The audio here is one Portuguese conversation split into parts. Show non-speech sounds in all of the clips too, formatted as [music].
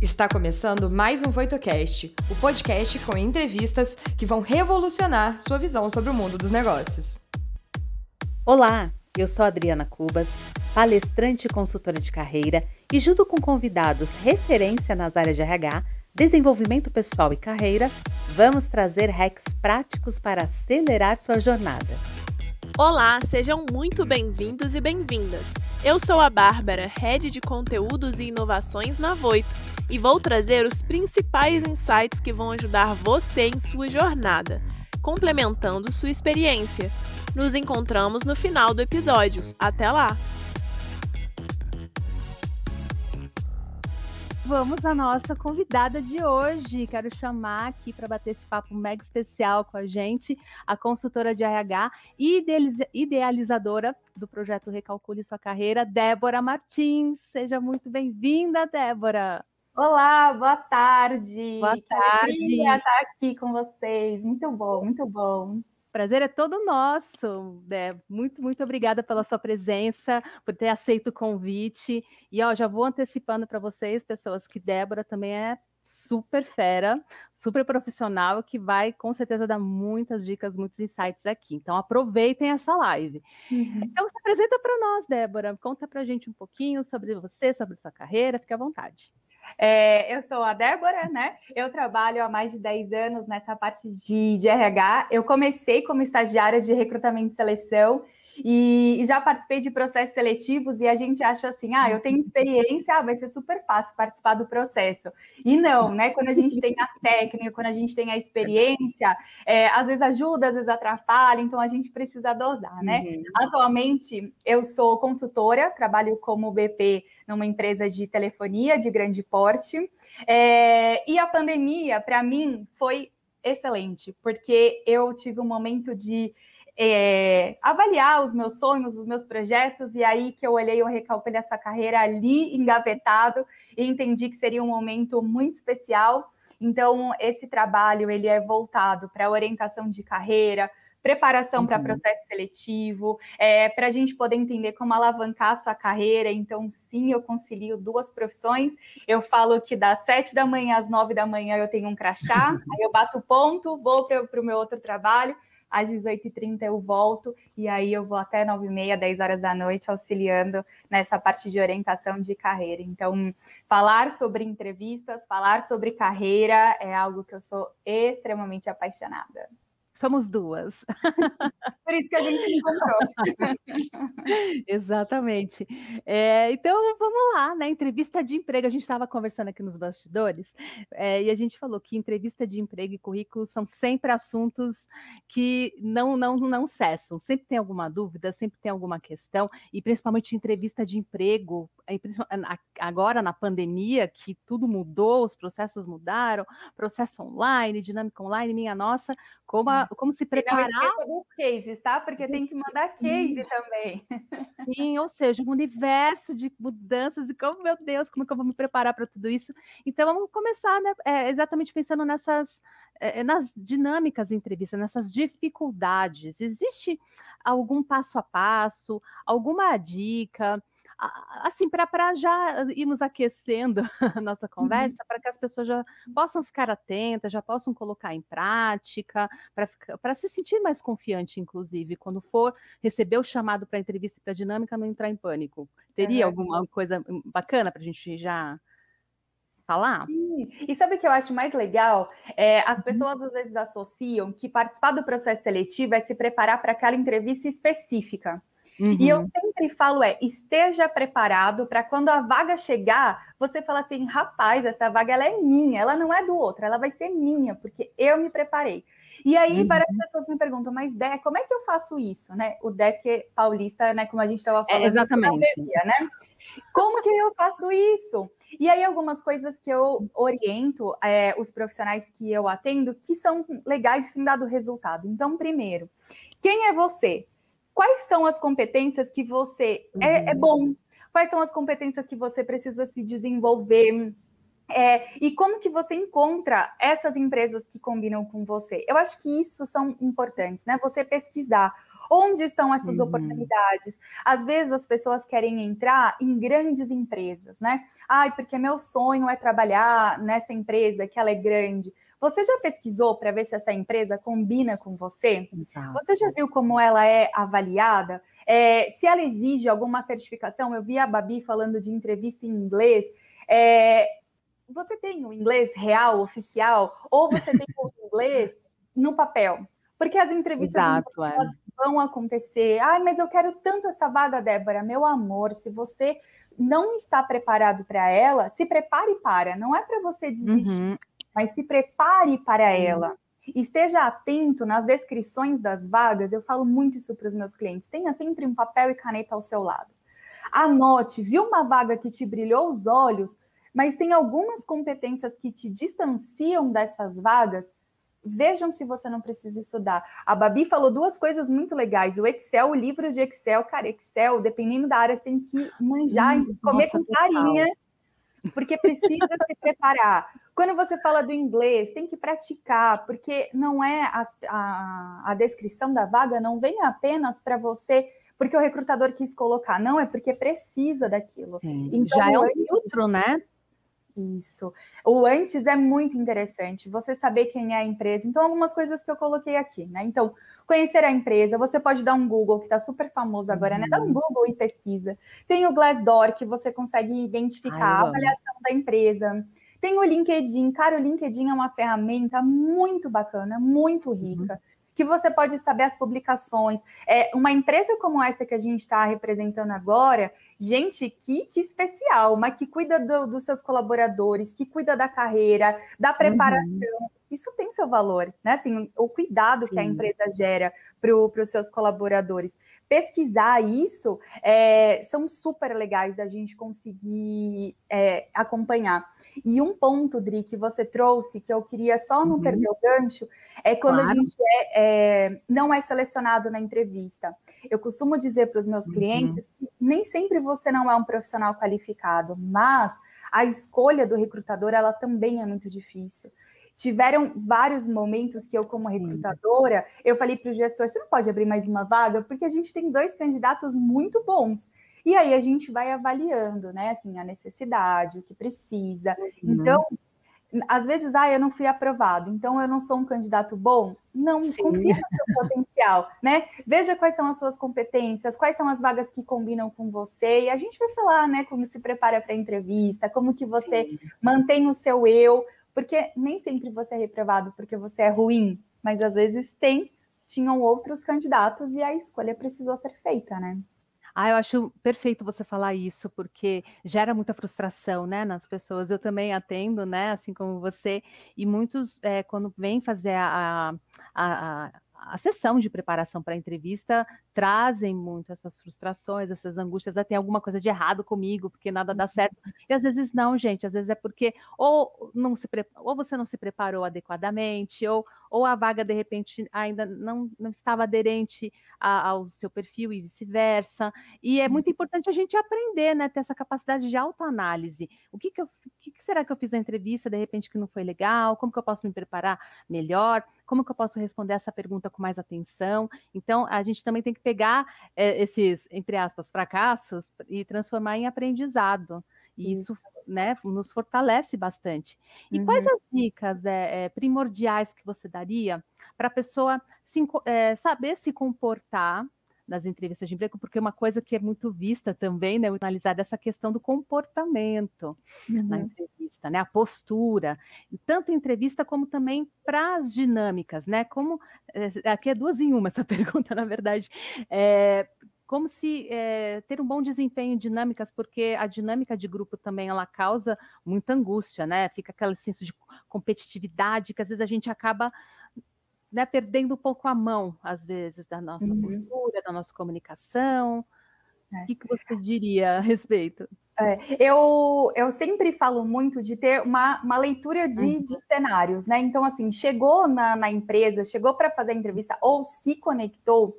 Está começando mais um VoitoCast, o podcast com entrevistas que vão revolucionar sua visão sobre o mundo dos negócios. Olá, eu sou Adriana Cubas, palestrante e consultora de carreira, e junto com convidados referência nas áreas de RH, desenvolvimento pessoal e carreira, vamos trazer hacks práticos para acelerar sua jornada. Olá, sejam muito bem-vindos e bem-vindas. Eu sou a Bárbara, Head de Conteúdos e Inovações na Voito, e vou trazer os principais insights que vão ajudar você em sua jornada, complementando sua experiência. Nos encontramos no final do episódio. Até lá! vamos à nossa convidada de hoje. Quero chamar aqui para bater esse papo mega especial com a gente, a consultora de RH e idealizadora do projeto Recalcule Sua Carreira, Débora Martins. Seja muito bem-vinda, Débora. Olá, boa tarde. Boa tarde. Que estar aqui com vocês. Muito bom, muito bom prazer é todo nosso. Né? Muito, muito obrigada pela sua presença, por ter aceito o convite. E ó, já vou antecipando para vocês, pessoas, que Débora também é super fera, super profissional, que vai com certeza dar muitas dicas, muitos insights aqui. Então aproveitem essa live. Uhum. Então se apresenta para nós, Débora. Conta para a gente um pouquinho sobre você, sobre sua carreira, fique à vontade. É, eu sou a Débora, né? Eu trabalho há mais de 10 anos nessa parte de, de RH. Eu comecei como estagiária de recrutamento e seleção e, já participei de processos seletivos e a gente acha assim, ah, eu tenho experiência, ah, vai ser super fácil participar do processo. E não, né? Quando a gente tem a técnica, quando a gente tem a experiência, é, às vezes ajuda, às vezes atrapalha, então a gente precisa dosar, né? Uhum. Atualmente, eu sou consultora, trabalho como BP numa empresa de telefonia de grande porte, é, e a pandemia, para mim, foi excelente, porque eu tive um momento de é, avaliar os meus sonhos, os meus projetos, e aí que eu olhei, eu recalculei essa carreira ali engavetado e entendi que seria um momento muito especial. Então, esse trabalho ele é voltado para orientação de carreira, preparação uhum. para processo seletivo, é, para a gente poder entender como alavancar a sua carreira. Então, sim, eu concilio duas profissões. Eu falo que das sete da manhã às nove da manhã eu tenho um crachá, [laughs] aí eu bato ponto, vou para o meu outro trabalho às 18h30 eu volto e aí eu vou até 9h30, 10 horas da noite auxiliando nessa parte de orientação de carreira. Então, falar sobre entrevistas, falar sobre carreira é algo que eu sou extremamente apaixonada. Somos duas. Por isso que a gente se encontrou. [laughs] Exatamente. É, então, vamos lá, né? Entrevista de emprego. A gente estava conversando aqui nos bastidores é, e a gente falou que entrevista de emprego e currículo são sempre assuntos que não, não, não cessam. Sempre tem alguma dúvida, sempre tem alguma questão, e principalmente entrevista de emprego, agora na pandemia, que tudo mudou, os processos mudaram, processo online, dinâmica online, minha nossa, como, a, como se preparar. não dos cases, tá? Porque tem que mandar case também. Sim, ou seja, um universo de mudanças e como, meu Deus, como é que eu vou me preparar para tudo isso? Então, vamos começar, né? É, exatamente pensando nessas é, nas dinâmicas entrevista, nessas dificuldades. Existe algum passo a passo, alguma dica? Assim, para já irmos aquecendo [laughs] a nossa uhum. conversa, uhum. para que as pessoas já possam ficar atentas, já possam colocar em prática, para se sentir mais confiante, inclusive, quando for receber o chamado para entrevista e para dinâmica, não entrar em pânico. Teria uhum. alguma coisa hum, bacana para a gente já falar? Sim. E sabe o que eu acho mais legal? É, as uhum. pessoas às vezes associam que participar do processo seletivo é se preparar para aquela entrevista específica. Uhum. E eu uhum. sempre falo é, esteja preparado para quando a vaga chegar, você fala assim, rapaz, essa vaga ela é minha, ela não é do outro, ela vai ser minha, porque eu me preparei. E aí, uhum. várias pessoas me perguntam, mas Dé, como é que eu faço isso, né? O DEC paulista, né? Como a gente estava é, falando. É, exatamente. né? Como que eu faço isso? E aí, algumas coisas que eu oriento é, os profissionais que eu atendo que são legais e têm dado resultado. Então, primeiro, quem é você? Quais são as competências que você é, é, uhum. bom, quais são as competências que você precisa se desenvolver. É, e como que você encontra essas empresas que combinam com você? Eu acho que isso são importantes, né? Você pesquisar Onde estão essas uhum. oportunidades? Às vezes as pessoas querem entrar em grandes empresas, né? Ai, porque meu sonho é trabalhar nessa empresa que ela é grande. Você já pesquisou para ver se essa empresa combina com você? Exato. Você já viu como ela é avaliada? É, se ela exige alguma certificação, eu vi a Babi falando de entrevista em inglês. É, você tem o inglês real, oficial, ou você tem o inglês no papel? Porque as entrevistas Exato, é. vão acontecer. Ai, mas eu quero tanto essa vaga, Débora. Meu amor, se você não está preparado para ela, se prepare para. Não é para você desistir, uhum. Mas se prepare para ela. Esteja atento nas descrições das vagas. Eu falo muito isso para os meus clientes. Tenha sempre um papel e caneta ao seu lado. Anote, viu uma vaga que te brilhou os olhos, mas tem algumas competências que te distanciam dessas vagas Vejam se você não precisa estudar. A Babi falou duas coisas muito legais. O Excel, o livro de Excel, cara, Excel, dependendo da área, você tem que manjar, hum, comer nossa, com carinha, porque precisa se preparar. Quando você fala do inglês, tem que praticar, porque não é a, a, a descrição da vaga não vem apenas para você porque o recrutador quis colocar, não, é porque precisa daquilo. Então, Já é um filtro, né? Isso. O antes é muito interessante, você saber quem é a empresa. Então, algumas coisas que eu coloquei aqui, né? Então, conhecer a empresa, você pode dar um Google, que está super famoso agora, uhum. né? Dá um uhum. Google e pesquisa. Tem o Glassdoor, que você consegue identificar Ai, a avaliação da empresa. Tem o LinkedIn. Cara, o LinkedIn é uma ferramenta muito bacana, muito rica. Uhum que você pode saber as publicações. É, uma empresa como essa que a gente está representando agora, gente, que, que especial, mas que cuida do, dos seus colaboradores, que cuida da carreira, da preparação. Uhum isso tem seu valor, né? Assim, o cuidado Sim. que a empresa gera para os seus colaboradores. Pesquisar isso é, são super legais da gente conseguir é, acompanhar. E um ponto, Dri, que você trouxe, que eu queria só não uhum. perder o gancho, é quando claro. a gente é, é, não é selecionado na entrevista. Eu costumo dizer para os meus uhum. clientes que nem sempre você não é um profissional qualificado, mas a escolha do recrutador ela também é muito difícil tiveram vários momentos que eu, como recrutadora, eu falei para o gestor: você não pode abrir mais uma vaga, porque a gente tem dois candidatos muito bons. E aí a gente vai avaliando, né? Assim, a necessidade, o que precisa. Uhum. Então, às vezes, ah, eu não fui aprovado, então eu não sou um candidato bom. Não, Sim. confia no seu [laughs] potencial, né? Veja quais são as suas competências, quais são as vagas que combinam com você, e a gente vai falar, né, como se prepara para a entrevista, como que você Sim. mantém o seu eu, porque nem sempre você é reprovado porque você é ruim, mas às vezes tem, tinham outros candidatos e a escolha precisou ser feita, né? Ah, eu acho perfeito você falar isso, porque gera muita frustração, né, nas pessoas. Eu também atendo, né, assim como você, e muitos, é, quando vêm fazer a, a, a a sessão de preparação para a entrevista trazem muito essas frustrações, essas angústias, ah, tem alguma coisa de errado comigo, porque nada dá certo. Uhum. E às vezes não, gente, às vezes é porque ou não se ou você não se preparou adequadamente, ou, ou a vaga de repente ainda não, não estava aderente a, ao seu perfil e vice-versa. E é muito importante a gente aprender, né, ter essa capacidade de autoanálise. O que que, eu, o que, que será que eu fiz na entrevista de repente que não foi legal? Como que eu posso me preparar melhor? Como que eu posso responder essa pergunta com mais atenção? Então, a gente também tem que pegar é, esses, entre aspas, fracassos e transformar em aprendizado. E isso, né, nos fortalece bastante. E uhum. quais as dicas é, é, primordiais que você daria para a pessoa se, é, saber se comportar nas entrevistas de emprego, porque uma coisa que é muito vista também, né, analisada essa questão do comportamento uhum. na entrevista, né, a postura, tanto entrevista como também para as dinâmicas, né, como, é, aqui é duas em uma essa [laughs] pergunta, na verdade, é, como se é, ter um bom desempenho em dinâmicas, porque a dinâmica de grupo também ela causa muita angústia, né? Fica aquele senso de competitividade que às vezes a gente acaba né, perdendo um pouco a mão, às vezes, da nossa uhum. postura, da nossa comunicação. É. O que, que você diria a respeito? É, eu, eu sempre falo muito de ter uma, uma leitura de, uhum. de cenários, né? Então, assim, chegou na, na empresa, chegou para fazer a entrevista ou se conectou,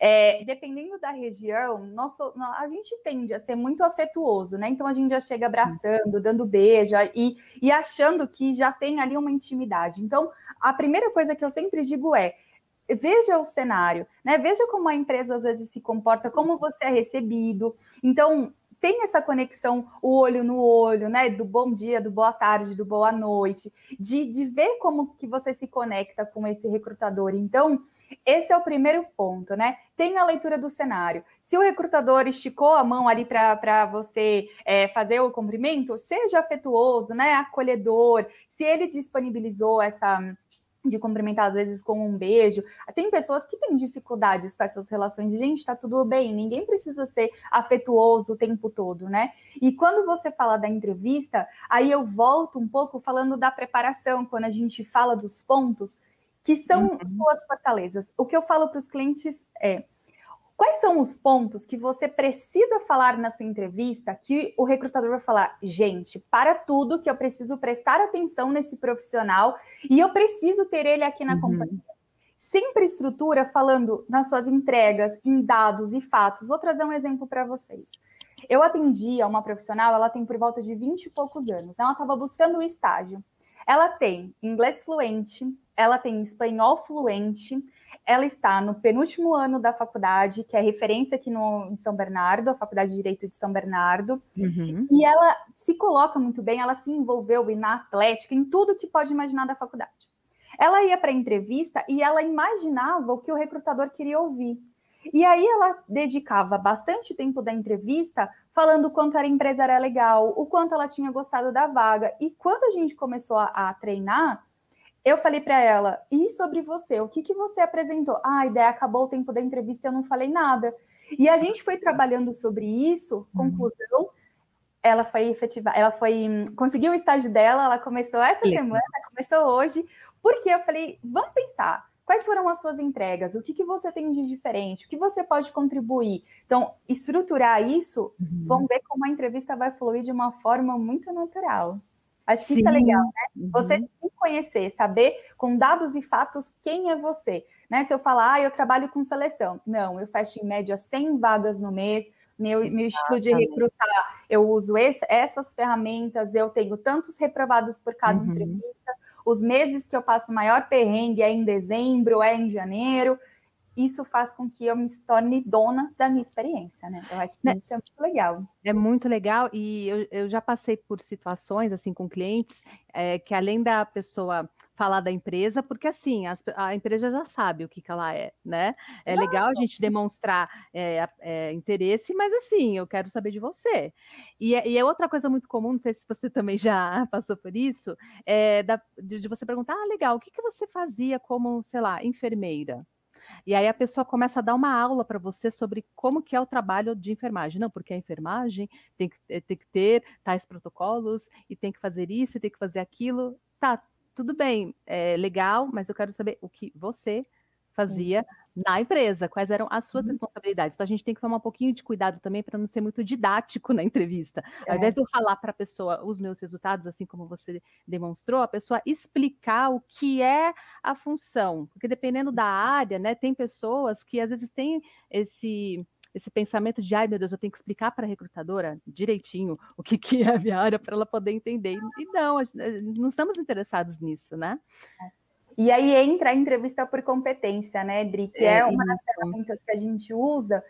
é, dependendo da região, nosso, a gente tende a ser muito afetuoso, né? Então a gente já chega abraçando, dando beijo e, e achando que já tem ali uma intimidade. Então, a primeira coisa que eu sempre digo é veja o cenário, né? Veja como a empresa às vezes se comporta, como você é recebido. Então, tem essa conexão, o olho no olho, né? Do bom dia, do boa tarde, do boa noite, de, de ver como que você se conecta com esse recrutador. Então, esse é o primeiro ponto, né? Tem a leitura do cenário. Se o recrutador esticou a mão ali para você é, fazer o cumprimento, seja afetuoso, né? Acolhedor. Se ele disponibilizou essa de cumprimentar às vezes com um beijo. Tem pessoas que têm dificuldades com essas relações. Gente, tá tudo bem, ninguém precisa ser afetuoso o tempo todo, né? E quando você fala da entrevista, aí eu volto um pouco falando da preparação, quando a gente fala dos pontos que são uhum. suas fortalezas. O que eu falo para os clientes é Quais são os pontos que você precisa falar na sua entrevista que o recrutador vai falar, gente, para tudo que eu preciso prestar atenção nesse profissional e eu preciso ter ele aqui na uhum. companhia. Sempre estrutura falando nas suas entregas, em dados e fatos. Vou trazer um exemplo para vocês. Eu atendi a uma profissional, ela tem por volta de 20 e poucos anos. Ela estava buscando um estágio. Ela tem inglês fluente, ela tem espanhol fluente, ela está no penúltimo ano da faculdade, que é referência aqui no, em São Bernardo, a Faculdade de Direito de São Bernardo, uhum. e ela se coloca muito bem, ela se envolveu na atlética, em tudo que pode imaginar da faculdade. Ela ia para a entrevista e ela imaginava o que o recrutador queria ouvir. E aí ela dedicava bastante tempo da entrevista falando o quanto a empresa era legal, o quanto ela tinha gostado da vaga. E quando a gente começou a, a treinar, eu falei para ela, e sobre você? O que, que você apresentou? Ah, a ideia acabou o tempo da entrevista, eu não falei nada. E a gente foi trabalhando sobre isso, uhum. conclusão, ela foi efetiva, ela foi, conseguiu o estágio dela, ela começou essa semana, começou hoje, porque eu falei, vamos pensar, quais foram as suas entregas, o que, que você tem de diferente, o que você pode contribuir. Então, estruturar isso, uhum. vamos ver como a entrevista vai fluir de uma forma muito natural. Acho que Sim. isso é legal, né? Você uhum. se conhecer, saber com dados e fatos quem é você. Né? Se eu falar, ah, eu trabalho com seleção. Não, eu fecho em média 100 vagas no mês, meu, meu estilo de recrutar, eu uso esse, essas ferramentas, eu tenho tantos reprovados por cada uhum. entrevista, os meses que eu passo maior perrengue é em dezembro, é em janeiro isso faz com que eu me torne dona da minha experiência, né? Eu acho que né? isso é muito legal. É muito legal e eu, eu já passei por situações assim com clientes é, que além da pessoa falar da empresa, porque assim as, a empresa já sabe o que, que ela é, né? É Não. legal a gente demonstrar é, é, interesse, mas assim eu quero saber de você. E, é, e, é outra coisa muito comum, não sei se você [laughs] também já passou por isso, é da, de, de você perguntar, ah, legal, o que, que você fazia como, sei lá, enfermeira? E aí a pessoa começa a dar uma aula para você sobre como que é o trabalho de enfermagem. Não, porque a enfermagem tem que, eh, tem que ter tais protocolos e tem que fazer isso tem que fazer aquilo. Tá, tudo bem, é legal, mas eu quero saber o que você fazia na empresa, quais eram as suas uhum. responsabilidades. Então a gente tem que tomar um pouquinho de cuidado também para não ser muito didático [laughs] na entrevista. É. Ao invés de eu falar para a pessoa os meus resultados, assim como você demonstrou, a pessoa explicar o que é a função. Porque dependendo da área, né, tem pessoas que às vezes têm esse esse pensamento de, ai meu Deus, eu tenho que explicar para a recrutadora direitinho o que, que é a minha área para ela poder entender. E não, não estamos interessados nisso, né? É. E aí entra a entrevista por competência, né, Dri? Que é, é uma das ferramentas que a gente usa,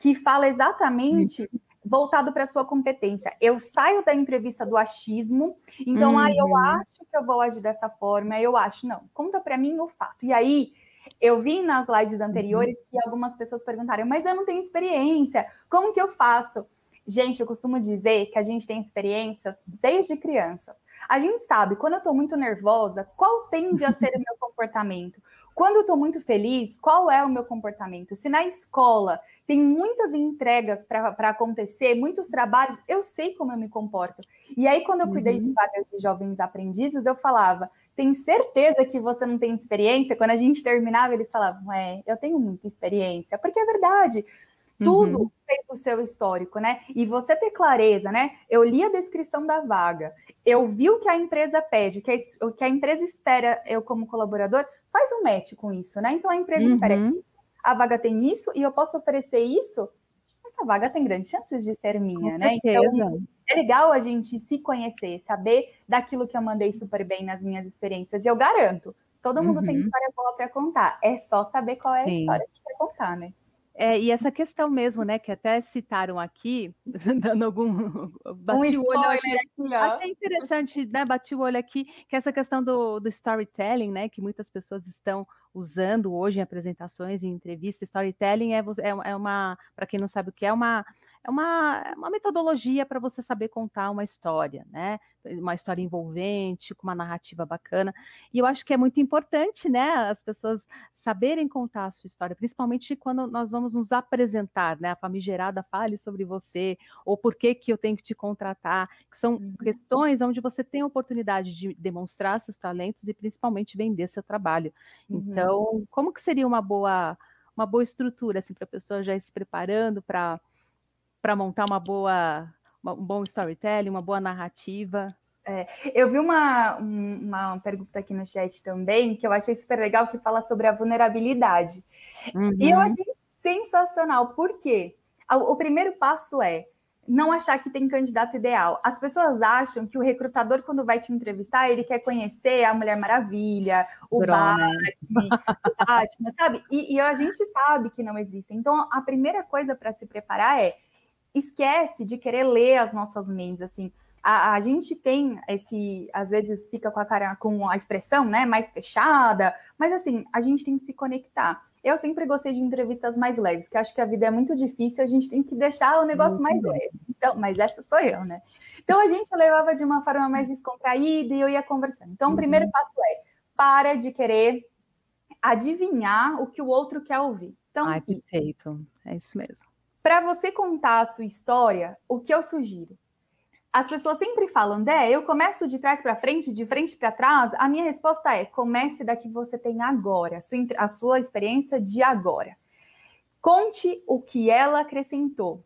que fala exatamente voltado para a sua competência. Eu saio da entrevista do achismo, então, uhum. ah, eu acho que eu vou agir dessa forma, eu acho, não, conta para mim o fato. E aí, eu vi nas lives anteriores uhum. que algumas pessoas perguntaram, mas eu não tenho experiência, como que eu faço? Gente, eu costumo dizer que a gente tem experiências desde crianças. A gente sabe, quando eu estou muito nervosa, qual tende a ser o meu comportamento? Quando eu estou muito feliz, qual é o meu comportamento? Se na escola tem muitas entregas para acontecer, muitos trabalhos, eu sei como eu me comporto. E aí, quando eu cuidei uhum. de vagas de jovens aprendizes, eu falava: tem certeza que você não tem experiência? Quando a gente terminava, eles falavam: é, eu tenho muita experiência, porque é verdade. Tudo uhum. fez o seu histórico, né? E você ter clareza, né? Eu li a descrição da vaga, eu vi o que a empresa pede, o que a, o que a empresa espera eu como colaborador, faz um match com isso, né? Então a empresa uhum. espera isso, a vaga tem isso e eu posso oferecer isso. Essa vaga tem grandes chances de ser minha, com né? Certeza. Então é legal a gente se conhecer, saber daquilo que eu mandei super bem nas minhas experiências. E eu garanto, Todo mundo uhum. tem história boa para contar. É só saber qual é a Sim. história que quer contar, né? É, e essa questão mesmo, né, que até citaram aqui, [laughs] dando algum. Bati um o olho, achei, aqui, achei, interessante, né? Bati o olho aqui, que essa questão do, do storytelling, né, que muitas pessoas estão usando hoje em apresentações e entrevistas. Storytelling é, é, é uma, para quem não sabe o que é, uma é uma, é uma metodologia para você saber contar uma história, né? Uma história envolvente, com uma narrativa bacana. E eu acho que é muito importante, né? As pessoas saberem contar a sua história, principalmente quando nós vamos nos apresentar, né? A famigerada fale sobre você, ou por que, que eu tenho que te contratar, que são uhum. questões onde você tem a oportunidade de demonstrar seus talentos e principalmente vender seu trabalho. Uhum. Então, como que seria uma boa uma boa estrutura assim para a pessoa já ir se preparando para para montar uma boa, uma, um bom storytelling, uma boa narrativa? É, eu vi uma, uma pergunta aqui no chat também, que eu achei super legal, que fala sobre a vulnerabilidade. Uhum. E eu uhum. achei sensacional, por quê? O primeiro passo é não achar que tem candidato ideal. As pessoas acham que o recrutador, quando vai te entrevistar, ele quer conhecer a Mulher Maravilha, o Batman, o Batman, sabe? E, e a gente sabe que não existe. Então, a primeira coisa para se preparar é esquece de querer ler as nossas mentes, assim. A, a, gente tem esse, às vezes fica com a cara, com a expressão, né, mais fechada, mas assim, a gente tem que se conectar. Eu sempre gostei de entrevistas mais leves, que acho que a vida é muito difícil, a gente tem que deixar o negócio muito mais leve. Então, mas essa sou eu, né? Então a gente levava de uma forma mais descontraída e eu ia conversando. Então, uhum. o primeiro passo é para de querer adivinhar o que o outro quer ouvir. Então, Ai, perfeito. É isso mesmo. Para você contar a sua história, o que eu sugiro? As pessoas sempre falam, Dé, eu começo de trás para frente, de frente para trás. A minha resposta é: comece da que você tem agora, a sua, a sua experiência de agora. Conte o que ela acrescentou.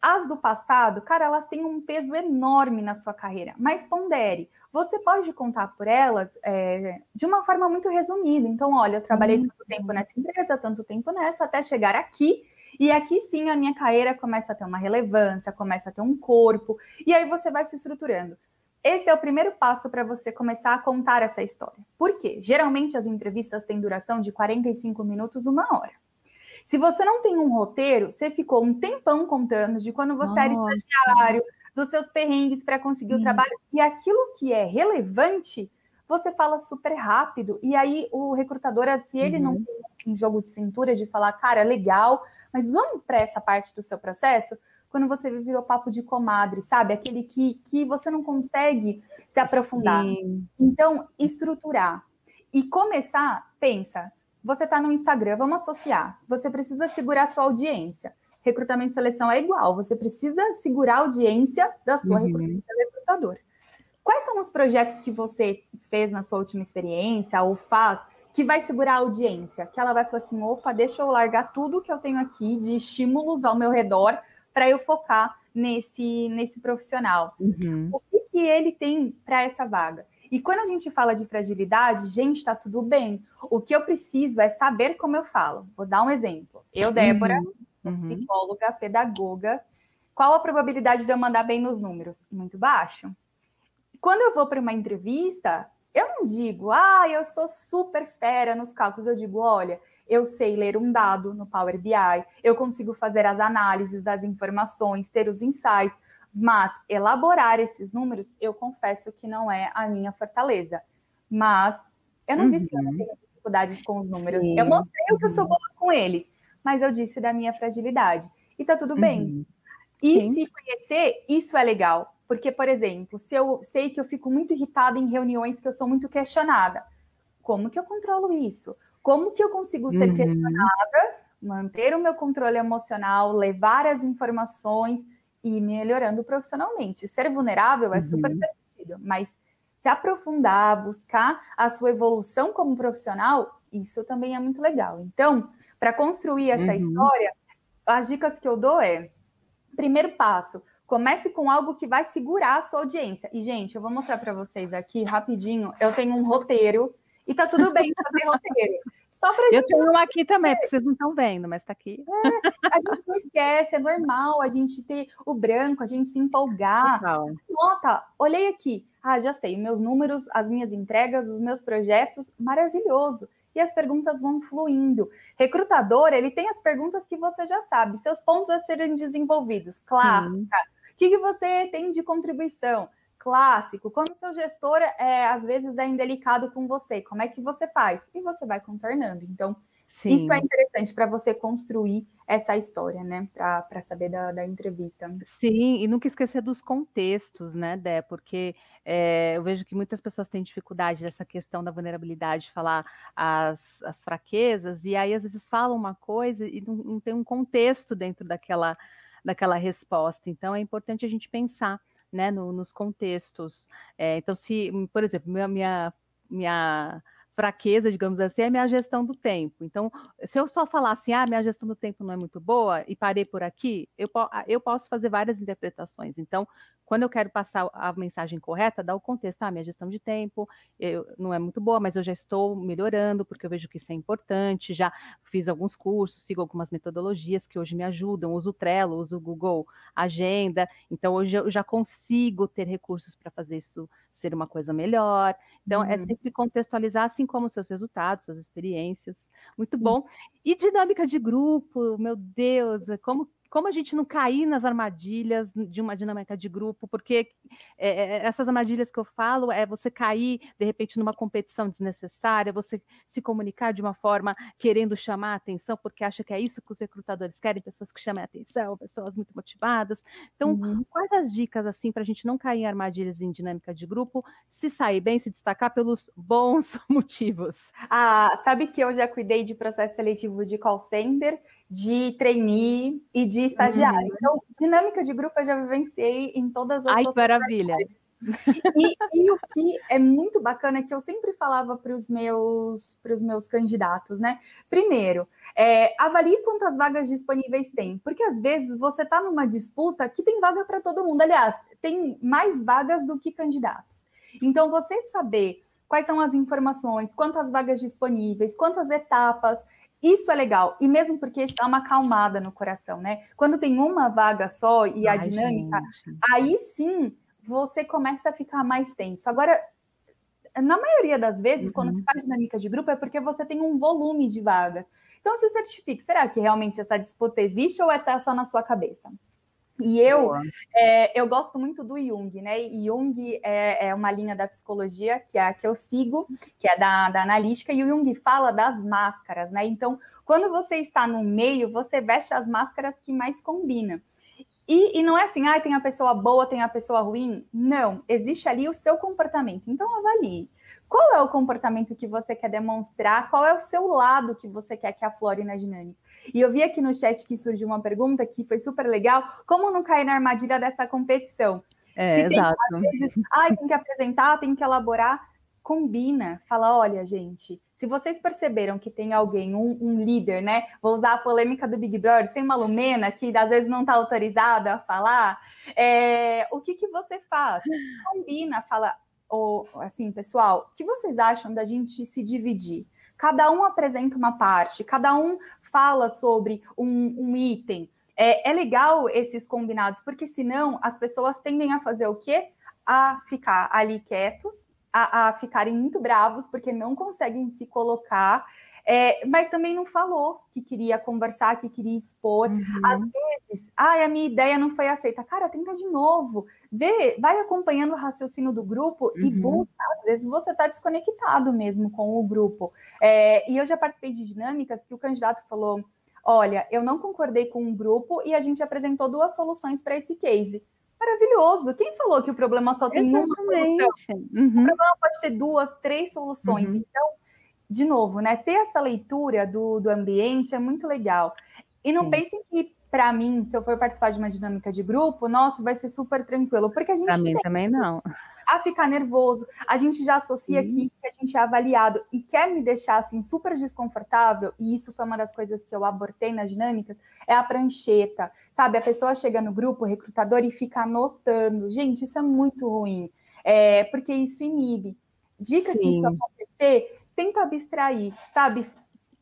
As do passado, cara, elas têm um peso enorme na sua carreira, mas pondere. Você pode contar por elas é, de uma forma muito resumida. Então, olha, eu trabalhei uhum. tanto tempo nessa empresa, tanto tempo nessa, até chegar aqui e aqui sim a minha carreira começa a ter uma relevância, começa a ter um corpo, e aí você vai se estruturando. Esse é o primeiro passo para você começar a contar essa história. Por quê? Geralmente as entrevistas têm duração de 45 minutos, uma hora. Se você não tem um roteiro, você ficou um tempão contando de quando você Nossa. era estagiário, dos seus perrengues para conseguir Sim. o trabalho, e aquilo que é relevante, você fala super rápido. E aí o recrutador, se ele uhum. não tem um jogo de cintura de falar, cara, legal, mas vamos para essa parte do seu processo, quando você virou papo de comadre, sabe? Aquele que, que você não consegue se aprofundar. Sim. Então, estruturar. E começar, pensa, você está no Instagram, vamos associar. Você precisa segurar sua audiência. Recrutamento e seleção é igual, você precisa segurar a audiência da sua uhum. recrutador. Quais são os projetos que você fez na sua última experiência ou faz que vai segurar a audiência? Que ela vai falar assim: opa, deixa eu largar tudo que eu tenho aqui de estímulos ao meu redor para eu focar nesse, nesse profissional. Uhum. O que, que ele tem para essa vaga? E quando a gente fala de fragilidade, gente, está tudo bem. O que eu preciso é saber como eu falo. Vou dar um exemplo. Eu, Débora, uhum. uhum. psicóloga, pedagoga. Qual a probabilidade de eu mandar bem nos números? Muito baixo. Quando eu vou para uma entrevista, eu não digo, ah, eu sou super fera nos cálculos. Eu digo, olha, eu sei ler um dado no Power BI, eu consigo fazer as análises das informações, ter os insights, mas elaborar esses números, eu confesso que não é a minha fortaleza. Mas eu não uhum. disse que eu não uhum. tenho dificuldades com os números. Sim. Eu mostrei o que eu sou uhum. boa com eles, mas eu disse da minha fragilidade. E tá tudo bem. Uhum. E Sim. se conhecer, isso é legal. Porque, por exemplo, se eu sei que eu fico muito irritada em reuniões que eu sou muito questionada, como que eu controlo isso? Como que eu consigo ser uhum. questionada, manter o meu controle emocional, levar as informações e melhorando profissionalmente? Ser vulnerável é super uhum. permitido, mas se aprofundar, buscar a sua evolução como profissional, isso também é muito legal. Então, para construir essa uhum. história, as dicas que eu dou é: primeiro passo, Comece com algo que vai segurar a sua audiência. E, gente, eu vou mostrar para vocês aqui rapidinho. Eu tenho um roteiro e tá tudo bem fazer roteiro. Só pra Eu tenho uma aqui também, porque vocês não estão vendo, mas está aqui. É, a gente não esquece, é normal a gente ter o branco, a gente se empolgar. Total. Nota, olhei aqui. Ah, já sei, meus números, as minhas entregas, os meus projetos, maravilhoso. E as perguntas vão fluindo. Recrutador, ele tem as perguntas que você já sabe, seus pontos a serem desenvolvidos. Clássica. O que, que você tem de contribuição? clássico, quando seu gestor é, às vezes é indelicado com você, como é que você faz? E você vai contornando. Então, Sim. isso é interessante para você construir essa história, né? Para saber da, da, entrevista. Sim, e nunca esquecer dos contextos, né, Dé? Porque é, eu vejo que muitas pessoas têm dificuldade dessa questão da vulnerabilidade, de falar as, as fraquezas, e aí às vezes falam uma coisa e não, não tem um contexto dentro daquela, daquela resposta. Então é importante a gente pensar né, no, nos contextos. É, então, se, por exemplo, minha, minha, minha fraqueza, digamos assim, é minha gestão do tempo. Então, se eu só falar assim, ah, minha gestão do tempo não é muito boa e parei por aqui, eu, eu posso fazer várias interpretações. Então, quando eu quero passar a mensagem correta, dá o contexto, ah, minha gestão de tempo eu, não é muito boa, mas eu já estou melhorando, porque eu vejo que isso é importante, já fiz alguns cursos, sigo algumas metodologias que hoje me ajudam, uso o Trello, uso o Google Agenda, então hoje eu já consigo ter recursos para fazer isso ser uma coisa melhor. Então, é uhum. é sempre contextualizar, assim como seus resultados, suas experiências. Muito bom. E dinâmica de grupo, meu Deus, como como a gente não cair nas armadilhas de uma dinâmica de grupo, porque é, essas armadilhas que eu falo é você cair, de repente, numa competição desnecessária, você se comunicar de uma forma querendo chamar a atenção, porque acha que é isso que os recrutadores querem, pessoas que chamem a atenção, pessoas muito motivadas. Então, uhum. quais as dicas, assim, para a gente não cair em armadilhas em dinâmica de grupo, se sair bem, se destacar pelos bons [laughs] motivos? Ah, sabe que eu já cuidei de processo seletivo de call center, de trainee e de estagiário. Uhum. Então, dinâmica de grupo eu já vivenciei em todas as Ai, que maravilha! E, e, o que é muito bacana é que eu sempre falava para os meus, meus candidatos, né? Primeiro, é, avalie quantas vagas disponíveis tem, porque às vezes você está numa disputa que tem vaga para todo mundo. Aliás, tem mais vagas do que candidatos. Então, você saber quais são as informações, quantas vagas disponíveis, quantas etapas, isso é legal, e mesmo porque isso dá uma acalmada no coração, né? Quando tem uma vaga só e Ai, a dinâmica, gente. aí sim você começa a ficar mais tenso. Agora, na maioria das vezes, uhum. quando se faz dinâmica de grupo, é porque você tem um volume de vagas. Então, se certifique, será que realmente essa disputa existe ou é só na sua cabeça? E eu, é, eu gosto muito do Jung, né? E Jung é, é, uma linha da psicologia que é a que eu sigo, que é da, da analítica, e o Jung fala das máscaras, né? Então, quando você está no meio, você veste as máscaras que mais combinam. E, e, não é assim, ah, tem a pessoa boa, tem a pessoa ruim. Não, existe ali o seu comportamento. Então, avalie. Qual é o comportamento que você quer demonstrar? Qual é o seu lado que você quer que aflore na dinâmica? E eu vi aqui no chat que surgiu uma pergunta que foi super legal: como não cair na armadilha dessa competição? É, Se tem, exato. às vezes, ah, tem que apresentar, tem que elaborar, combina, fala, olha, gente, se vocês perceberam que tem alguém, um, um, líder, né? Vou usar a polêmica do Big Brother, sem uma Lumena, que às vezes não está autorizada a falar, é, o que, que você faz? Combina, fala, ou assim, pessoal, o que vocês acham da gente se dividir? Cada um apresenta uma parte, cada um fala sobre um, um item. É, é legal esses combinados, porque senão as pessoas tendem a fazer o quê? A ficar ali quietos, a, a ficarem muito bravos, porque não conseguem se colocar é, mas também não falou que queria conversar, que queria expor. Uhum. Às vezes, ah, a minha ideia não foi aceita. Cara, tenta de novo. Vê, vai acompanhando o raciocínio do grupo uhum. e busca. Às vezes você está desconectado mesmo com o grupo. É, e eu já participei de dinâmicas que o candidato falou: olha, eu não concordei com um grupo e a gente apresentou duas soluções para esse case maravilhoso. Quem falou que o problema só tem Exatamente. uma solução? Uhum. O problema pode ter duas, três soluções. Uhum. Então, de novo, né? Ter essa leitura do, do ambiente é muito legal. E não Sim. pensem que, para mim, se eu for participar de uma dinâmica de grupo, nossa, vai ser super tranquilo, porque a gente. Pra mim também não. A ficar nervoso, a gente já associa Sim. aqui que a gente é avaliado e quer me deixar assim super desconfortável, e isso foi uma das coisas que eu abortei nas dinâmicas, é a prancheta. Sabe, a pessoa chega no grupo, o recrutador, e fica anotando. Gente, isso é muito ruim, é, porque isso inibe. Dica Sim. se isso acontecer, tenta abstrair, sabe?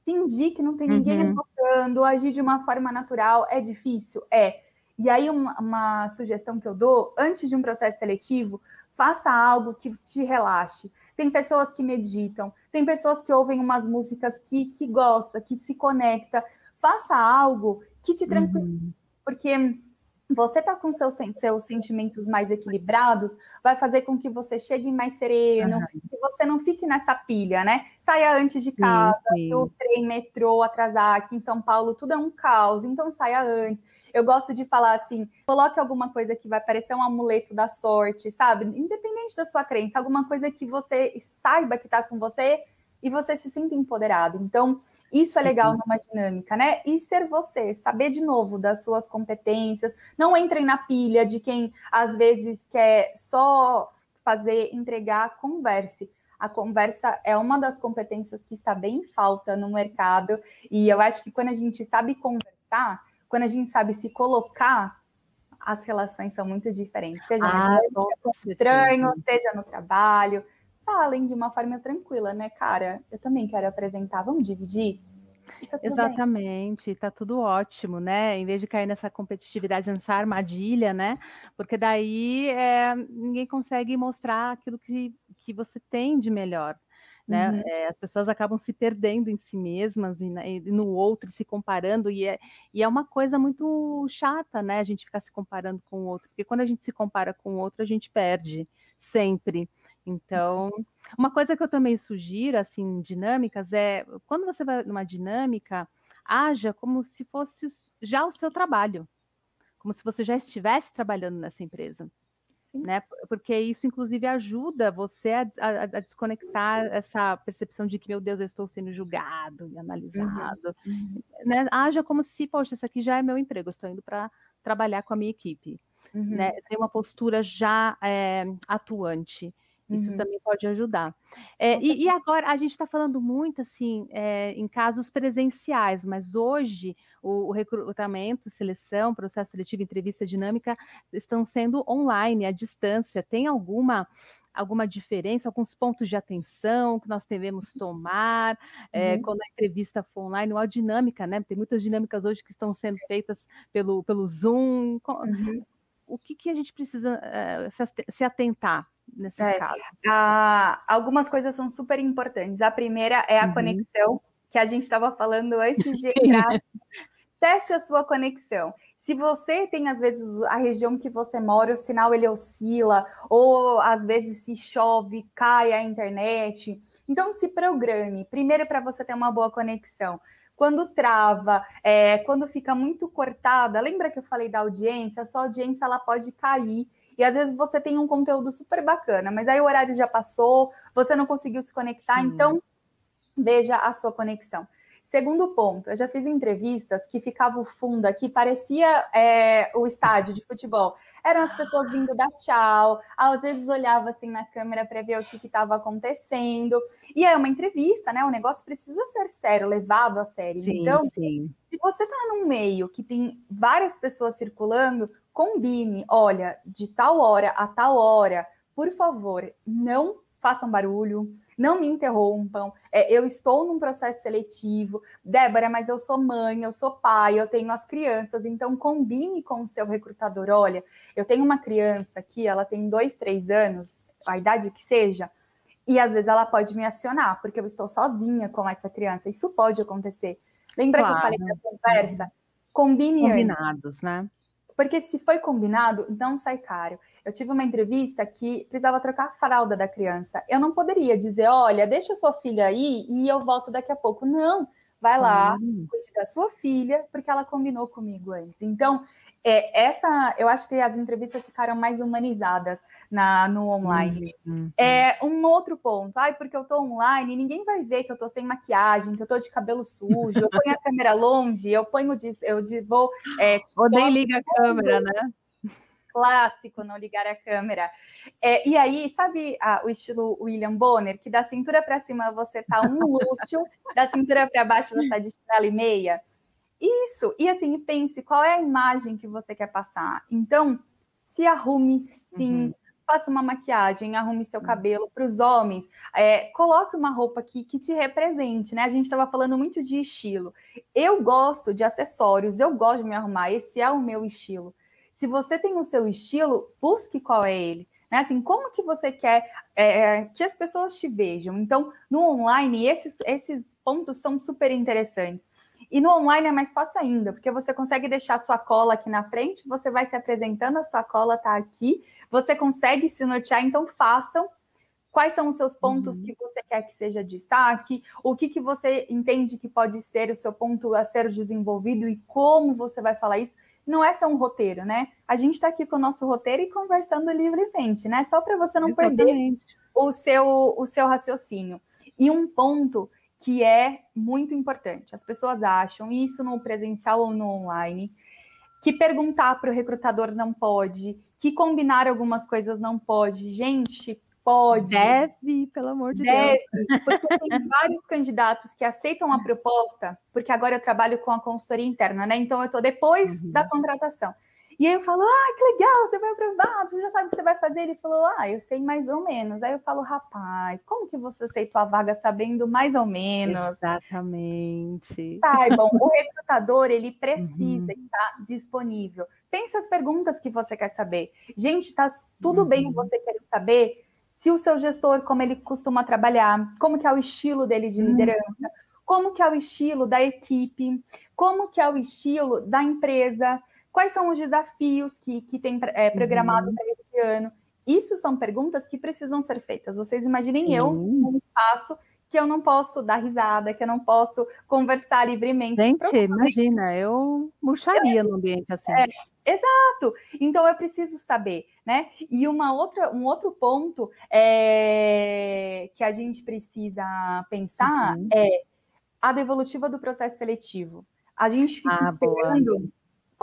fingir que não tem ninguém uhum. agir de uma forma natural é difícil? É. E aí, uma, uma, sugestão que eu dou, antes de um processo seletivo, faça algo que te relaxe. Tem pessoas que meditam, tem pessoas que ouvem umas músicas que, que gosta, que se conecta. Faça algo que te tranquilize, uhum. porque você tá com seus, seus sentimentos mais equilibrados, vai fazer com que você chegue mais sereno, uhum. que você não fique nessa pilha, né? Saia antes de casa, sim, sim. o trem, metrô atrasar, aqui em São Paulo tudo é um caos, então saia antes. Eu gosto de falar assim, coloque alguma coisa que vai parecer um amuleto da sorte, sabe? Independente da sua crença, alguma coisa que você saiba que tá com você, e você se sinta empoderado. Então, isso é legal numa dinâmica, né? E ser você, saber de novo das suas competências. Não entrem na pilha de quem às vezes quer só fazer, entregar, converse. A conversa é uma das competências que está bem em falta no mercado. E eu acho que quando a gente sabe conversar, quando a gente sabe se colocar, as relações são muito diferentes. Seja ah, no estranho, seja no trabalho, falem de uma forma tranquila, né, cara? Eu também quero apresentar, vamos dividir? Tá Exatamente, bem. tá tudo ótimo, né? Em vez de cair nessa competitividade, nessa armadilha, né? Porque daí é, ninguém consegue mostrar aquilo que, que você tem de melhor. Né? Uhum. É, as pessoas acabam se perdendo em si mesmas e, e, no outro, se comparando, e é, e é uma coisa muito chata, né? A gente ficar se comparando com o outro, porque quando a gente se compara com o outro, a gente perde sempre. Então, uma coisa que eu também sugiro, assim, dinâmicas, é quando você vai numa dinâmica, haja como se fosse já o seu trabalho, como se você já estivesse trabalhando nessa empresa. Né? Porque isso, inclusive, ajuda você a, a, a, desconectar essa percepção de que, meu Deus, eu estou sendo julgado e analisado. Uhum. Né? Haja como se, poxa, isso aqui já é meu emprego, eu estou indo para trabalhar com a minha equipe. Uhum. Né? Tem uma postura já é, atuante. Isso uhum. também pode ajudar. É, e, e, agora, a gente está falando muito assim é, em casos presenciais, mas hoje o, o, recrutamento, seleção, processo seletivo, entrevista dinâmica estão sendo online, à distância. Tem alguma alguma diferença, alguns pontos de atenção que nós devemos tomar é, quando a entrevista for online, ou a dinâmica, né? Tem muitas dinâmicas hoje que estão sendo feitas pelo, pelo Zoom. Uhum. O que, que a gente precisa uh, se atentar nesses é, casos? Ah, algumas coisas são super importantes. A primeira é a uhum. conexão, que a gente estava falando antes de [laughs] entrar. Teste a sua conexão. Se você tem, às vezes, a região que você mora, o sinal ele oscila, ou às vezes se chove, cai a internet. Então, se programe, primeiro para você ter uma boa conexão. Quando trava, é, quando fica muito cortada, lembra que eu falei da audiência? A sua audiência ela pode cair e às vezes você tem um conteúdo super bacana, mas aí o horário já passou, você não conseguiu se conectar, Sim. então veja a sua conexão. Segundo ponto, eu já fiz entrevistas que ficava o fundo aqui, parecia é, o estádio de futebol. Eram as pessoas vindo dar tchau, às vezes olhava assim na câmera para ver o que estava acontecendo. E é uma entrevista, né? O negócio precisa ser sério, levado a sério. Sim, então, sim. se você está num meio que tem várias pessoas circulando, combine, olha, de tal hora a tal hora, por favor, não façam barulho, não me interrompam. É, eu estou num processo seletivo, Débora, mas eu sou mãe, eu sou pai, eu tenho as crianças, então combine com o seu recrutador. Olha, eu tenho uma criança aqui, ela tem dois, três anos, a idade que seja, e às vezes ela pode me acionar, porque eu estou sozinha com essa criança. Isso pode acontecer. Lembra claro. que eu falei da conversa? Combine Combinados, antes. né? Porque se foi combinado, não sai caro. Eu tive uma entrevista que precisava trocar a fralda da criança. Eu não poderia dizer, olha, deixa sua filha aí e eu volto daqui a pouco. Não, vai lá, hum. cuide da sua filha, porque ela combinou comigo antes. Então, é, essa, eu acho que as entrevistas ficaram mais humanizadas na, no online. Uhum. É um outro ponto. Ai, porque eu tô online, ninguém vai ver que eu tô sem maquiagem, que eu tô de cabelo sujo, eu ponho a câmera longe, eu ponho de, eu de, vou. É, tipo, Ou nem liga a câmera, né? Clássico não ligar a câmera. É, e aí, sabe o estilo William Bonner, que da cintura para cima você tá um [laughs] luxo, da cintura para baixo você tá de chinela e meia? Isso. E assim, pense qual é a imagem que você quer passar. Então, se arrume sim. Uhum. faça uma maquiagem, arrume seu cabelo. Para os homens, é, coloque uma roupa que, que te represente, né? A gente estava falando muito de estilo. Eu gosto de acessórios, eu gosto de me arrumar, esse é o meu estilo. Se você tem o seu estilo, busque qual é ele. Né? Assim, como que você quer é, que as pessoas te vejam? Então, no online, esses, esses pontos são super interessantes. E no online é mais fácil ainda, porque você consegue deixar sua cola aqui na frente, você vai se apresentando, a sua cola está aqui, você consegue se nortear, então façam. Quais são os seus pontos uhum. que você quer que seja destaque? O que, que você entende que pode ser o seu ponto a ser desenvolvido e como você vai falar isso? Não é só um roteiro, né? A gente está aqui com o nosso roteiro e conversando livremente, né? Só para você não Exatamente. perder o seu, o seu raciocínio. E um ponto que é muito importante. As pessoas acham, isso no presencial ou no online, que perguntar para o recrutador não pode, que combinar algumas coisas não pode. Gente, pode. Deve, pelo amor de deve, Deus. Porque tem vários candidatos que aceitam a proposta, porque agora eu trabalho com a consultoria interna, né? Então eu estou depois uhum. da contratação. E aí eu falo, ah, que legal, você vai aprovado, você já sabe o que você vai fazer. Ele falou, ah, eu sei mais ou menos. Aí eu falo, rapaz, como que você aceitou a vaga sabendo mais ou menos? Exatamente. Saibam, o recrutador, ele precisa uhum. estar disponível. Tem essas perguntas que você quer saber. Gente, tá tudo uhum. bem você querer saber se o seu gestor, como ele costuma trabalhar, como que é o estilo dele de uhum. liderança, uhum. como que é o estilo da equipe, como que é o estilo da empresa, Quais são os desafios que, que tem é, programado uhum. para esse ano? Isso são perguntas que precisam ser feitas. Vocês imaginem Sim. eu num espaço que eu não posso dar risada, que eu não posso conversar livremente. Gente, imagina, eu murcharia eu, no ambiente assim. É, exato. Então eu preciso saber, né? E uma outra, um outro ponto é, que a gente precisa pensar uhum. é a devolutiva do processo seletivo. A gente fica ah, esperando. Boa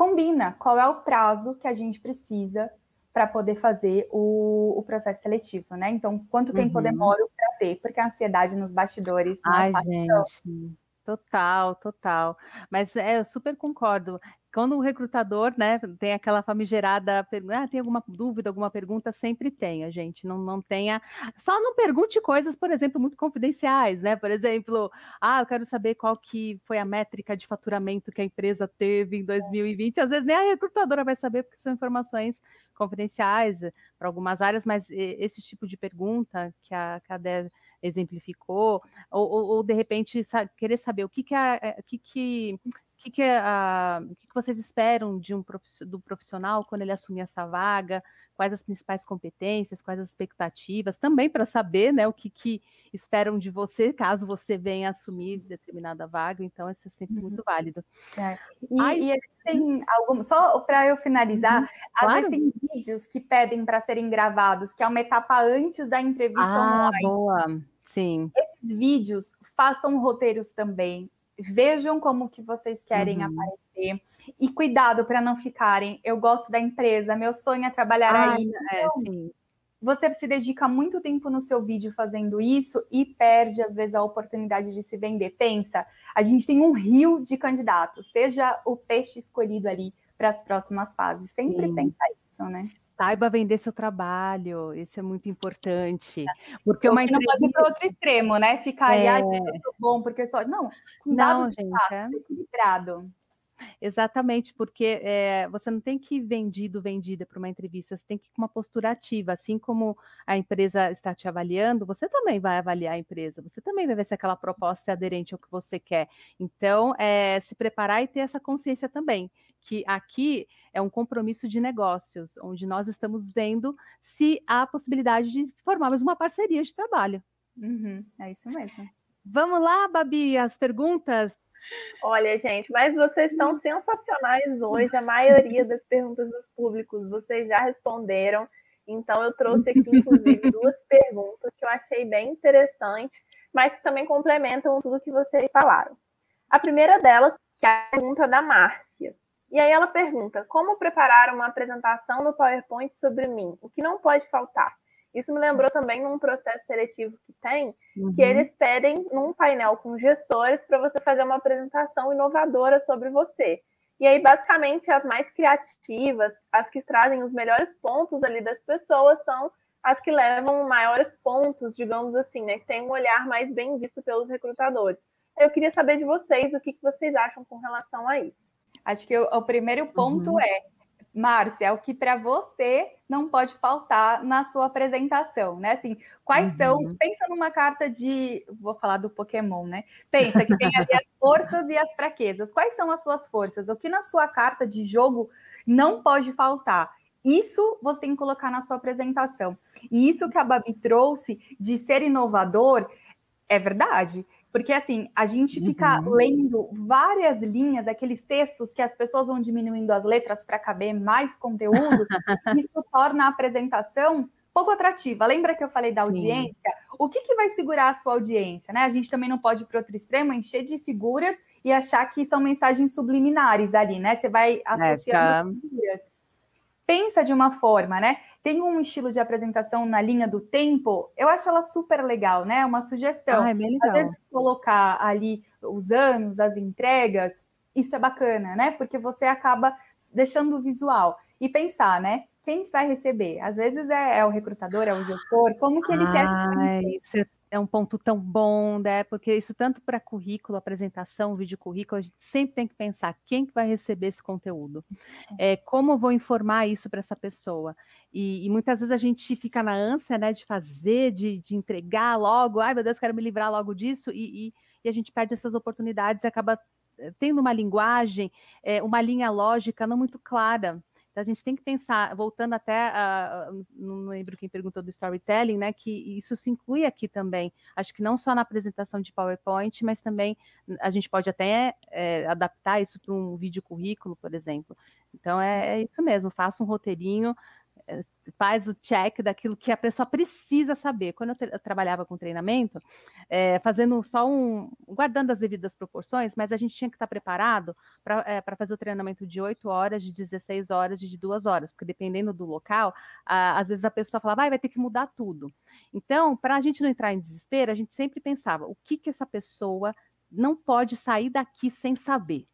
combina qual é o prazo que a gente precisa para poder fazer o, o, processo seletivo, né? Então, quanto tempo uhum. eu demoro para ter? Porque a ansiedade nos bastidores. Ai, é gente. Total, total. Mas é, eu super concordo quando o recrutador, né, tem aquela famigerada pergunta, ah, tem alguma dúvida, alguma pergunta, sempre tem, a gente. Não, não tenha, só não pergunte coisas, por exemplo, muito confidenciais, né, por exemplo, ah, eu quero saber qual que foi a métrica de faturamento que a empresa teve em 2020, às vezes nem a recrutadora vai saber, porque são informações confidenciais eh, para algumas áreas, mas esse tipo de pergunta que a Cadê exemplificou, ou, ou, ou, de repente querer saber o que que, a, eh, que, que que, que, a, o que, que vocês esperam de um do profissional quando ele assumir essa vaga? Quais as principais competências, quais as expectativas? Também para saber né, o que, que esperam de você, caso você venha assumir determinada vaga. Então, isso é sempre uhum. muito válido. É. E, Ai, e tem algum, só para eu finalizar, uhum, às claro. vezes tem vídeos que pedem para serem gravados, que é uma etapa antes da entrevista ah, online. Boa. Sim. Esses vídeos façam roteiros também vejam como que vocês querem uhum. aparecer e cuidado para não ficarem. Eu gosto da empresa, meu sonho é trabalhar ah, aí. É, então. Você se dedica muito tempo no seu vídeo fazendo isso e perde, às vezes, a oportunidade de se vender. Pensa, a gente tem um rio de candidatos, seja o peixe escolhido ali para as próximas fases. Sempre sim. pensa isso, né? Saiba vender seu trabalho, isso é muito importante. Porque uma entrevista... não pode ir para outro extremo, né? Ficar é... ali, ah, bom, porque só. Não, com não, gente, é... equilibrado. Exatamente, porque é, você não tem que ir vendido, vendida para uma entrevista, você tem que ir com uma postura ativa, assim como a empresa está te avaliando, você também vai avaliar a empresa, você também vai ver se aquela proposta é aderente ao que você quer. Então, é, se preparar e ter essa consciência também, que aqui é um compromisso de negócios, onde nós estamos vendo se há possibilidade de formarmos uma parceria de trabalho. Uhum, é isso mesmo. Vamos lá, Babi, as perguntas. Olha, gente, mas vocês estão sensacionais hoje. A maioria das perguntas dos públicos vocês já responderam. Então, eu trouxe aqui, inclusive, [laughs] duas perguntas que eu achei bem interessante, mas que também complementam tudo que vocês falaram. A primeira delas é a pergunta da Márcia. E aí ela pergunta: como preparar uma apresentação no PowerPoint sobre mim? O que não pode faltar? Isso me lembrou também num processo seletivo que tem, uhum. que eles pedem num painel com gestores para você fazer uma apresentação inovadora sobre você. E aí, basicamente, as mais criativas, as que trazem os melhores pontos ali das pessoas, são as que levam maiores pontos, digamos assim, né? Que tem um olhar mais bem visto pelos recrutadores. Eu queria saber de vocês o que, que vocês acham com relação a isso. Acho que o, o primeiro ponto uhum. é, Márcia, o que para você não pode faltar na sua apresentação, né? Assim, quais uhum. são? Pensa numa carta de, vou falar do Pokémon, né? Pensa que tem ali as [laughs] forças e as fraquezas. Quais são as suas forças? O que na sua carta de jogo não pode faltar? Isso você tem que colocar na sua apresentação. E isso que a Babi trouxe de ser inovador é verdade. Porque assim, a gente fica uhum. lendo várias linhas, aqueles textos que as pessoas vão diminuindo as letras para caber mais conteúdo, [laughs] isso torna a apresentação pouco atrativa. Lembra que eu falei da audiência? Sim. O que, que vai segurar a sua audiência? Né? A gente também não pode ir para outro extremo, encher de figuras e achar que são mensagens subliminares ali, né? Você vai associando é, figuras. Pensa de uma forma, né? tem um estilo de apresentação na linha do tempo, eu acho ela super legal, né? Uma sugestão. Ah, é Às vezes colocar ali os anos, as entregas, isso é bacana, né? Porque você acaba deixando o visual e pensar, né? Quem vai receber? Às vezes é, é o recrutador, é o gestor, como que ele ah, quer é um ponto tão bom, né? Porque isso tanto para currículo, apresentação, vídeo currículo, a gente sempre tem que pensar quem que vai receber esse conteúdo, é, como eu vou informar isso para essa pessoa. E, e, muitas vezes a gente fica na ânsia, né, de fazer, de, de entregar logo, ai meu Deus, quero me livrar logo disso, e, e, e a gente perde essas oportunidades e acaba eh, tendo uma linguagem, é, uma linha lógica não muito clara. Então, a gente tem que pensar, voltando até, uh, não lembro quem perguntou do storytelling, né, que isso se inclui aqui também. Acho que não só na apresentação de PowerPoint, mas também a gente pode até é, adaptar isso para um vídeo currículo, por exemplo. Então, é, é isso mesmo, faça um roteirinho, faz o check daquilo que a pessoa precisa saber. Quando eu, eu trabalhava com treinamento, é, fazendo só um. guardando as devidas proporções, mas a gente tinha que estar preparado para é, fazer o treinamento de 8 horas, de 16 horas, de 2 horas, porque dependendo do local, a, às vezes a pessoa falava, ah, vai ter que mudar tudo. Então, para a gente não entrar em desespero, a gente sempre pensava, o que, que essa pessoa não pode sair daqui sem saber?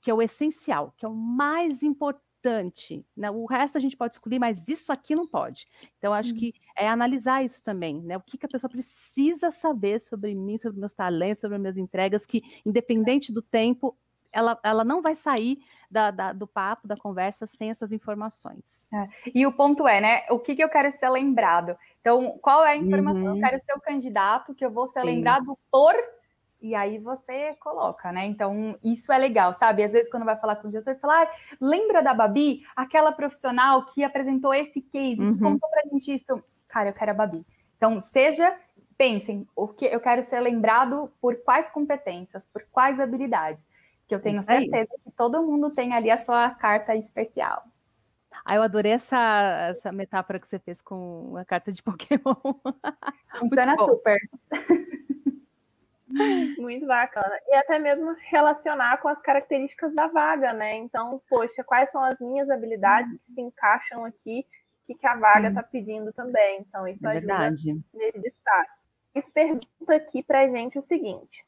Que é o essencial, que é o mais importante importante. Né? O resto a gente pode escolher, mas isso aqui não pode. Então, acho uhum. que é analisar isso também, né? O que, que a pessoa precisa saber sobre mim, sobre meus talentos, sobre minhas entregas, que, independente do tempo, ela, ela não vai sair da, da, do papo, da conversa, sem essas informações. É. E o ponto é, né? O que, que eu quero ser lembrado? Então, qual é a informação? Uhum. Eu quero ser o candidato que eu vou ser Sim. lembrado por e aí você coloca, né? Então, isso é legal, sabe? Às vezes, quando vai falar com o gestor, fala, ah, lembra da Babi, aquela profissional que apresentou esse case, uhum. que contou pra gente isso? Cara, eu quero a Babi. Então, seja, pensem, o que eu quero ser lembrado por quais competências, por quais habilidades, que eu tenho certeza que todo mundo tem ali a sua carta especial. Ah, eu adorei essa, essa metáfora que você fez com a carta de Pokémon. Funciona super. Muito bacana. E até mesmo relacionar com as características da vaga, né? Então, poxa, quais são as minhas habilidades que se encaixam aqui, que, que a vaga está pedindo também. Então, isso é ajuda verdade. nesse destaque. Eles pergunta aqui para a gente o seguinte: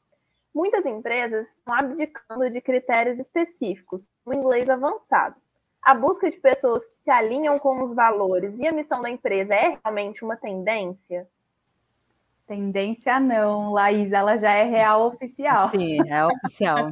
muitas empresas estão abdicando de critérios específicos no inglês avançado. A busca de pessoas que se alinham com os valores e a missão da empresa é realmente uma tendência? Tendência não, Laís, ela já é real oficial. Sim, é oficial.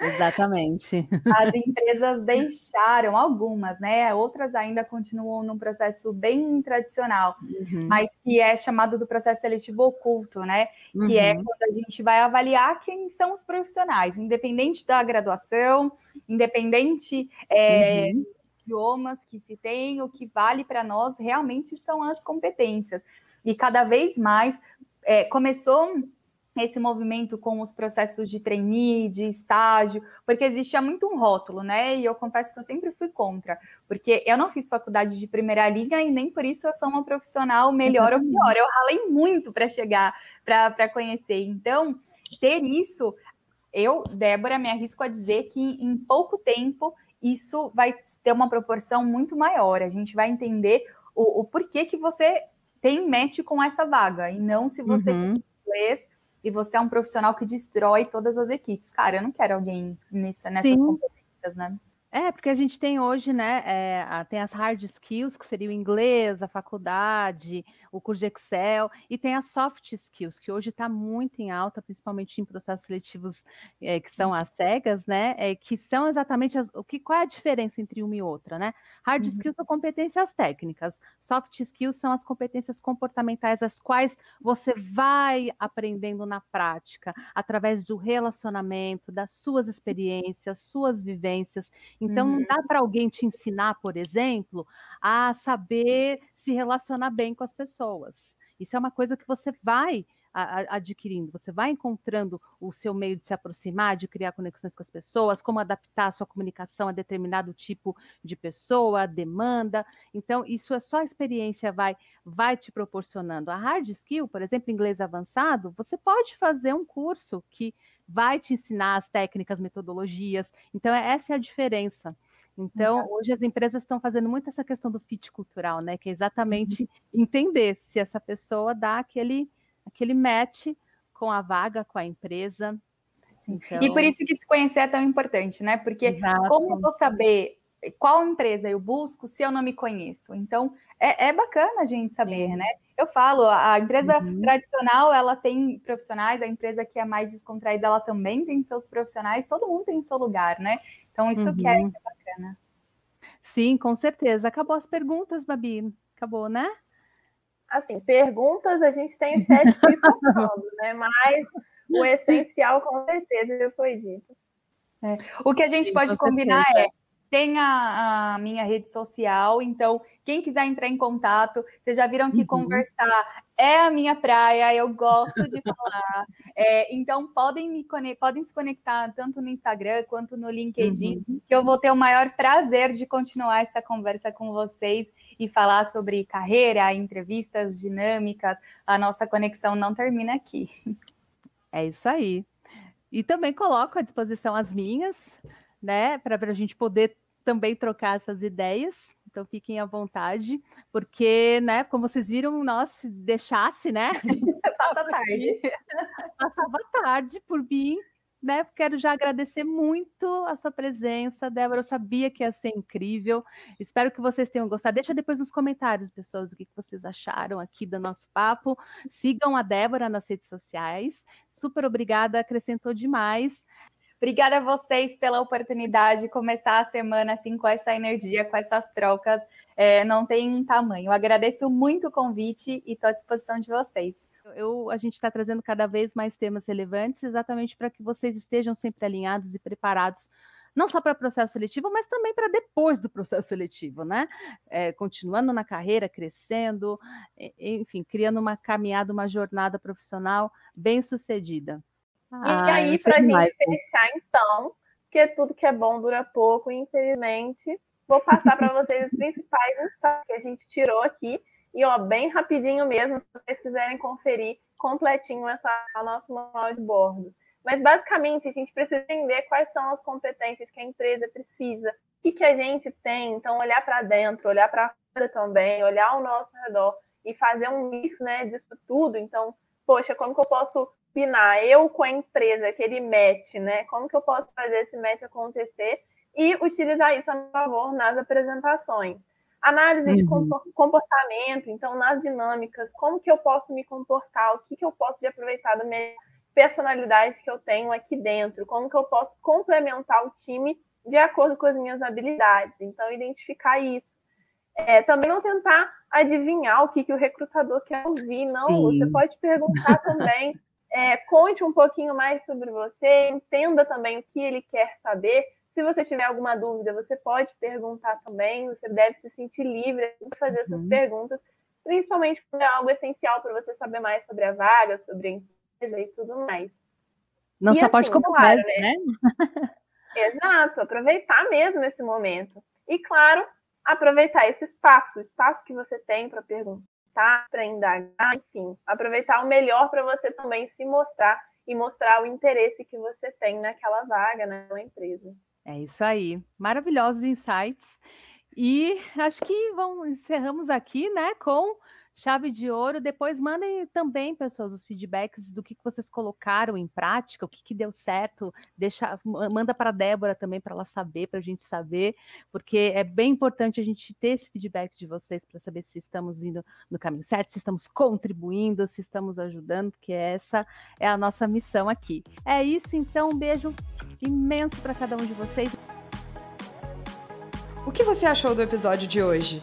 Exatamente. As empresas deixaram algumas, né? Outras ainda continuam num processo bem tradicional, uhum. mas que é chamado do processo seletivo oculto, né? Uhum. Que é uhum. quando a gente vai avaliar quem são os profissionais, independente da graduação, independente é, uhum. idiomas que se tem, o que vale para nós realmente são as competências. E cada vez mais é, começou esse movimento com os processos de trainee, de estágio, porque existia muito um rótulo, né? E eu confesso que eu sempre fui contra, porque eu não fiz faculdade de primeira linha e nem por isso eu sou uma profissional melhor ou pior. Eu ralei muito para chegar, para conhecer. Então, ter isso, eu, Débora, me arrisco a dizer que em pouco tempo isso vai ter uma proporção muito maior. A gente vai entender o, o porquê que você tem match com essa vaga, e não se você uhum. inglês e você é um profissional que destrói todas as equipes. Cara, eu não quero alguém nessa, nessas Sim. competências, né? É, porque a gente tem hoje, né, é, tem as hard skills, que seria o inglês, a faculdade, o curso de Excel, e tem as soft skills, que hoje está muito em alta, principalmente em processos seletivos é, que são as cegas, né, é, que são exatamente as, o que, qual é a diferença entre uma e outra, né? Hard uhum. skills são competências técnicas, soft skills são as competências comportamentais, as quais você vai aprendendo na prática, através do relacionamento, das suas experiências, suas vivências, então, uhum. não dá para alguém te ensinar, por exemplo, a saber se relacionar bem com as pessoas. Isso é uma coisa que você vai adquirindo, você vai encontrando o seu meio de se aproximar, de criar conexões com as pessoas, como adaptar a sua comunicação a determinado tipo de pessoa, demanda. Então, isso é só a experiência vai vai te proporcionando. A hard skill, por exemplo, inglês avançado, você pode fazer um curso que vai te ensinar as técnicas, metodologias. Então, é, essa é a diferença. Então, Exato. hoje as empresas estão fazendo muito essa questão do fit cultural, né? Que é exatamente uhum. entender se essa pessoa dá aquele, aquele match com a vaga, com a empresa. Então... E por isso que se conhecer é tão importante, né? Porque Exato. como eu vou saber qual empresa eu busco se eu não me conheço? Então, é, é bacana a gente saber, Sim. né? Eu falo, a empresa uhum. tradicional, ela tem profissionais, a empresa que é mais descontraída, ela também tem seus profissionais, todo mundo tem seu lugar, né? Então, isso uhum. que é, é bacana. Sim, com certeza. Acabou as perguntas, Babi. Acabou, né? Assim, perguntas a gente tem o chat [laughs] falando, né? Mas o essencial, com certeza, já foi dito. É. O que a gente Sim, pode combinar certeza. é tem a, a, minha rede social, então quem quiser entrar em contato, vocês já viram que uhum. conversar é a minha praia, eu gosto de falar. [laughs] É, então podem me podem se conectar tanto no Instagram quanto no LinkedIn, uhum. que eu vou ter o maior prazer de continuar essa conversa com vocês e falar sobre carreira, entrevistas dinâmicas. A nossa conexão não termina aqui. É isso aí. E também coloco à disposição as minhas, né, para a gente poder também trocar essas ideias. Então fiquem à vontade, porque, né, como vocês viram, nós se deixasse, né? [laughs] Passa tarde. Passava tarde por mim, né? Quero já agradecer muito a sua presença, Débora. Eu sabia que ia ser incrível. Espero que vocês tenham gostado. Deixa depois nos comentários, pessoas, o que vocês acharam aqui do nosso papo. Sigam a Débora nas redes sociais. Super obrigada, acrescentou demais. Obrigada a vocês pela oportunidade de começar a semana assim com essa energia, com essas trocas. É, não tem tamanho. Agradeço muito o convite e estou à disposição de vocês. Eu, a gente está trazendo cada vez mais temas relevantes, exatamente para que vocês estejam sempre alinhados e preparados não só para o processo seletivo, mas também para depois do processo seletivo, né? É, continuando na carreira, crescendo, enfim, criando uma caminhada, uma jornada profissional bem sucedida. Ah, e aí, para a gente fechar, então, porque tudo que é bom dura pouco, infelizmente, vou passar para vocês os principais insights que a gente tirou aqui. E, ó, bem rapidinho mesmo, se vocês quiserem conferir completinho essa, a nosso manual de bordo. Mas, basicamente, a gente precisa entender quais são as competências que a empresa precisa, o que, que a gente tem. Então, olhar para dentro, olhar para fora também, olhar ao nosso redor e fazer um mix né, disso tudo. Então, poxa, como que eu posso combinar eu com a empresa, aquele match, né? Como que eu posso fazer esse match acontecer e utilizar isso a meu favor nas apresentações. Análise uhum. de comportamento, então nas dinâmicas, como que eu posso me comportar, o que, que eu posso de aproveitar da minha personalidade que eu tenho aqui dentro, como que eu posso complementar o time de acordo com as minhas habilidades. Então, identificar isso. É, também não tentar adivinhar o que, que o recrutador quer ouvir, não. Sim. Você pode perguntar também [laughs] é, conte um pouquinho mais sobre você, entenda também o que ele quer saber. Se você tiver alguma dúvida, você pode perguntar também, você deve se sentir livre de fazer essas uhum. perguntas, principalmente quando é algo essencial para você saber mais sobre a vaga, sobre a empresa e tudo mais. Não e só assim, pode comparar, claro, né? né? [laughs] Exato, aproveitar mesmo esse momento. E claro, aproveitar esse espaço, o espaço que você tem para perguntar perguntar, para indagar, enfim, aproveitar o melhor para você também se mostrar e mostrar o interesse que você tem naquela vaga, naquela empresa. É isso aí. Maravilhosos insights. E acho que vamos encerramos aqui, né, com chave de ouro. Depois mandem também, pessoas, os feedbacks do que vocês colocaram em prática, o que, que deu certo. Deixa, manda para a Débora também para ela saber, para a gente saber, porque é bem importante a gente ter esse feedback de vocês para saber se estamos indo no caminho certo, se estamos contribuindo, se estamos ajudando, porque essa é a nossa missão aqui. É isso, então, um beijo imenso para cada um de vocês. O que você achou do episódio de hoje?